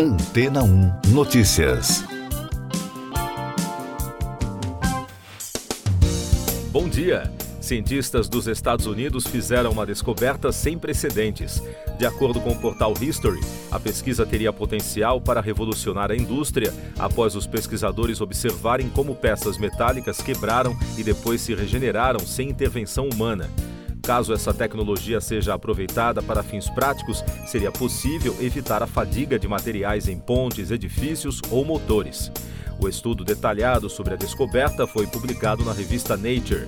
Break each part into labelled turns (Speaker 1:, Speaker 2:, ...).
Speaker 1: Antena 1 Notícias.
Speaker 2: Bom dia. Cientistas dos Estados Unidos fizeram uma descoberta sem precedentes. De acordo com o portal History, a pesquisa teria potencial para revolucionar a indústria após os pesquisadores observarem como peças metálicas quebraram e depois se regeneraram sem intervenção humana. Caso essa tecnologia seja aproveitada para fins práticos, seria possível evitar a fadiga de materiais em pontes, edifícios ou motores. O estudo detalhado sobre a descoberta foi publicado na revista Nature.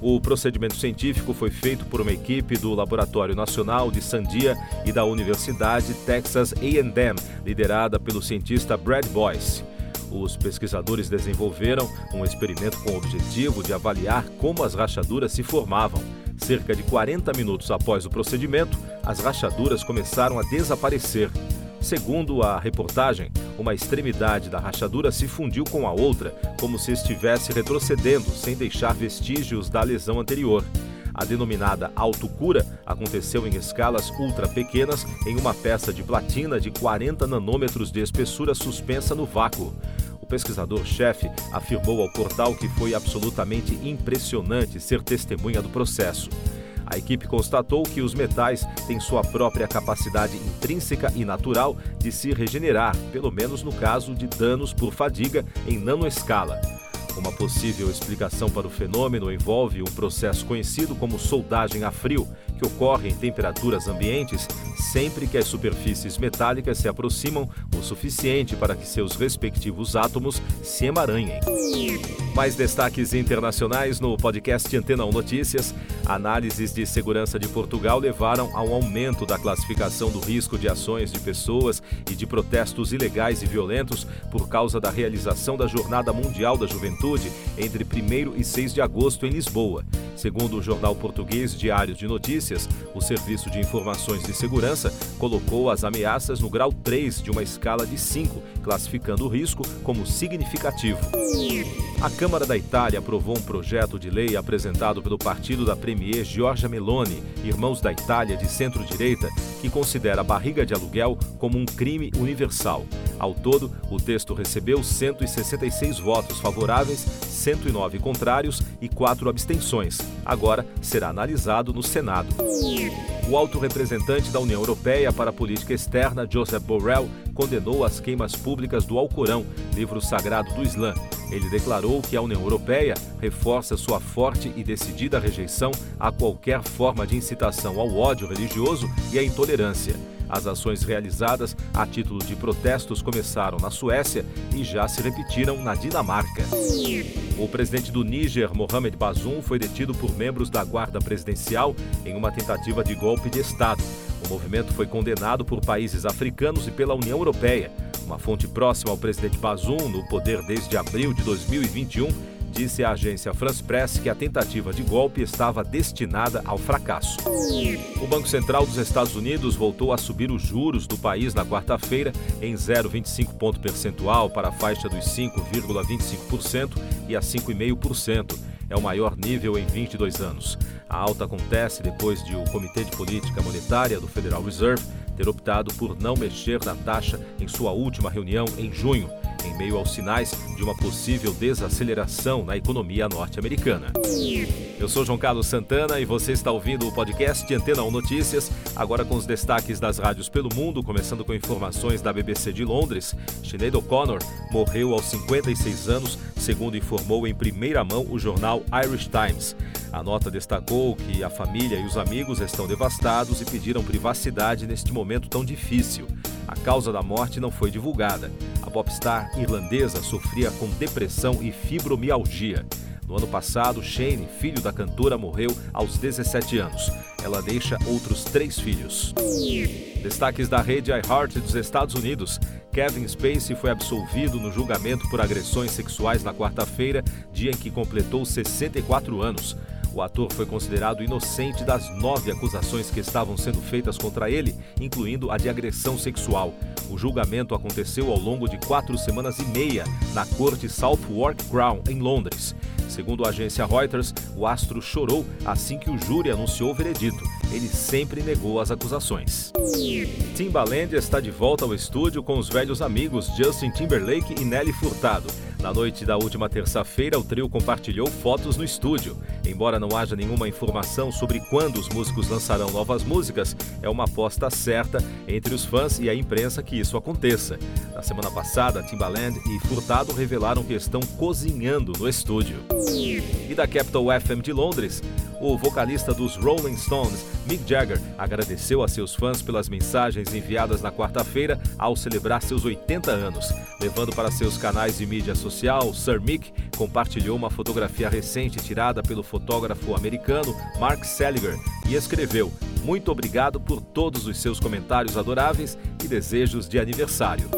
Speaker 2: O procedimento científico foi feito por uma equipe do Laboratório Nacional de Sandia e da Universidade Texas A&M, liderada pelo cientista Brad Boyce. Os pesquisadores desenvolveram um experimento com o objetivo de avaliar como as rachaduras se formavam. Cerca de 40 minutos após o procedimento, as rachaduras começaram a desaparecer. Segundo a reportagem, uma extremidade da rachadura se fundiu com a outra, como se estivesse retrocedendo, sem deixar vestígios da lesão anterior. A denominada autocura aconteceu em escalas ultra pequenas em uma peça de platina de 40 nanômetros de espessura suspensa no vácuo. Pesquisador-chefe afirmou ao portal que foi absolutamente impressionante ser testemunha do processo. A equipe constatou que os metais têm sua própria capacidade intrínseca e natural de se regenerar, pelo menos no caso de danos por fadiga em nanoescala. Uma possível explicação para o fenômeno envolve um processo conhecido como soldagem a frio, que ocorre em temperaturas ambientes sempre que as superfícies metálicas se aproximam o suficiente para que seus respectivos átomos se emaranhem. Mais destaques internacionais no podcast Antena 1 Notícias. Análises de segurança de Portugal levaram a um aumento da classificação do risco de ações de pessoas e de protestos ilegais e violentos por causa da realização da Jornada Mundial da Juventude entre 1 e 6 de agosto em Lisboa. Segundo o jornal português Diário de Notícias, o Serviço de Informações de Segurança colocou as ameaças no grau 3 de uma escala de 5, classificando o risco como significativo. A Câmara da Itália aprovou um projeto de lei apresentado pelo partido da premier Giorgia Meloni, Irmãos da Itália de centro-direita, que considera a barriga de aluguel como um crime universal. Ao todo, o texto recebeu 166 votos favoráveis, 109 contrários e 4 abstenções. Agora será analisado no Senado. O alto representante da União Europeia para a Política Externa, Joseph Borrell, condenou as queimas públicas do Alcorão, livro sagrado do Islã. Ele declarou que a União Europeia reforça sua forte e decidida rejeição a qualquer forma de incitação ao ódio religioso e à intolerância. As ações realizadas a título de protestos começaram na Suécia e já se repetiram na Dinamarca. O presidente do Níger, Mohamed Bazoum, foi detido por membros da Guarda Presidencial em uma tentativa de golpe de Estado. O movimento foi condenado por países africanos e pela União Europeia. Uma fonte próxima ao presidente Bazoum, no poder desde abril de 2021, disse à agência France Press que a tentativa de golpe estava destinada ao fracasso. O Banco Central dos Estados Unidos voltou a subir os juros do país na quarta-feira em 0,25 ponto percentual para a faixa dos 5,25% e a 5,5%. É o maior nível em 22 anos. A alta acontece depois de o Comitê de Política Monetária do Federal Reserve ter optado por não mexer na taxa em sua última reunião em junho em meio aos sinais de uma possível desaceleração na economia norte-americana. Eu sou João Carlos Santana e você está ouvindo o podcast Antena 1 Notícias, agora com os destaques das rádios pelo mundo, começando com informações da BBC de Londres. Sinead O'Connor morreu aos 56 anos, segundo informou em primeira mão o jornal Irish Times. A nota destacou que a família e os amigos estão devastados e pediram privacidade neste momento tão difícil. A causa da morte não foi divulgada. A popstar irlandesa sofria com depressão e fibromialgia. No ano passado, Shane, filho da cantora, morreu aos 17 anos. Ela deixa outros três filhos. Destaques da rede iHeart dos Estados Unidos. Kevin Spacey foi absolvido no julgamento por agressões sexuais na quarta-feira, dia em que completou 64 anos. O ator foi considerado inocente das nove acusações que estavam sendo feitas contra ele, incluindo a de agressão sexual. O julgamento aconteceu ao longo de quatro semanas e meia na corte Southwark Crown, em Londres. Segundo a agência Reuters, o astro chorou assim que o júri anunciou o veredito ele sempre negou as acusações. Timbaland está de volta ao estúdio com os velhos amigos Justin Timberlake e Nelly Furtado. Na noite da última terça-feira, o trio compartilhou fotos no estúdio. Embora não haja nenhuma informação sobre quando os músicos lançarão novas músicas, é uma aposta certa entre os fãs e a imprensa que isso aconteça. Na semana passada, Timbaland e Furtado revelaram que estão cozinhando no estúdio. E da Capital FM de Londres, o vocalista dos Rolling Stones, Mick Jagger, agradeceu a seus fãs pelas mensagens enviadas na quarta-feira ao celebrar seus 80 anos. Levando para seus canais de mídia social, Sir Mick compartilhou uma fotografia recente tirada pelo fotógrafo americano Mark Seliger e escreveu: Muito obrigado por todos os seus comentários adoráveis e desejos de aniversário.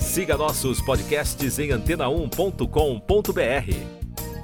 Speaker 2: Siga nossos podcasts em antena1.com.br.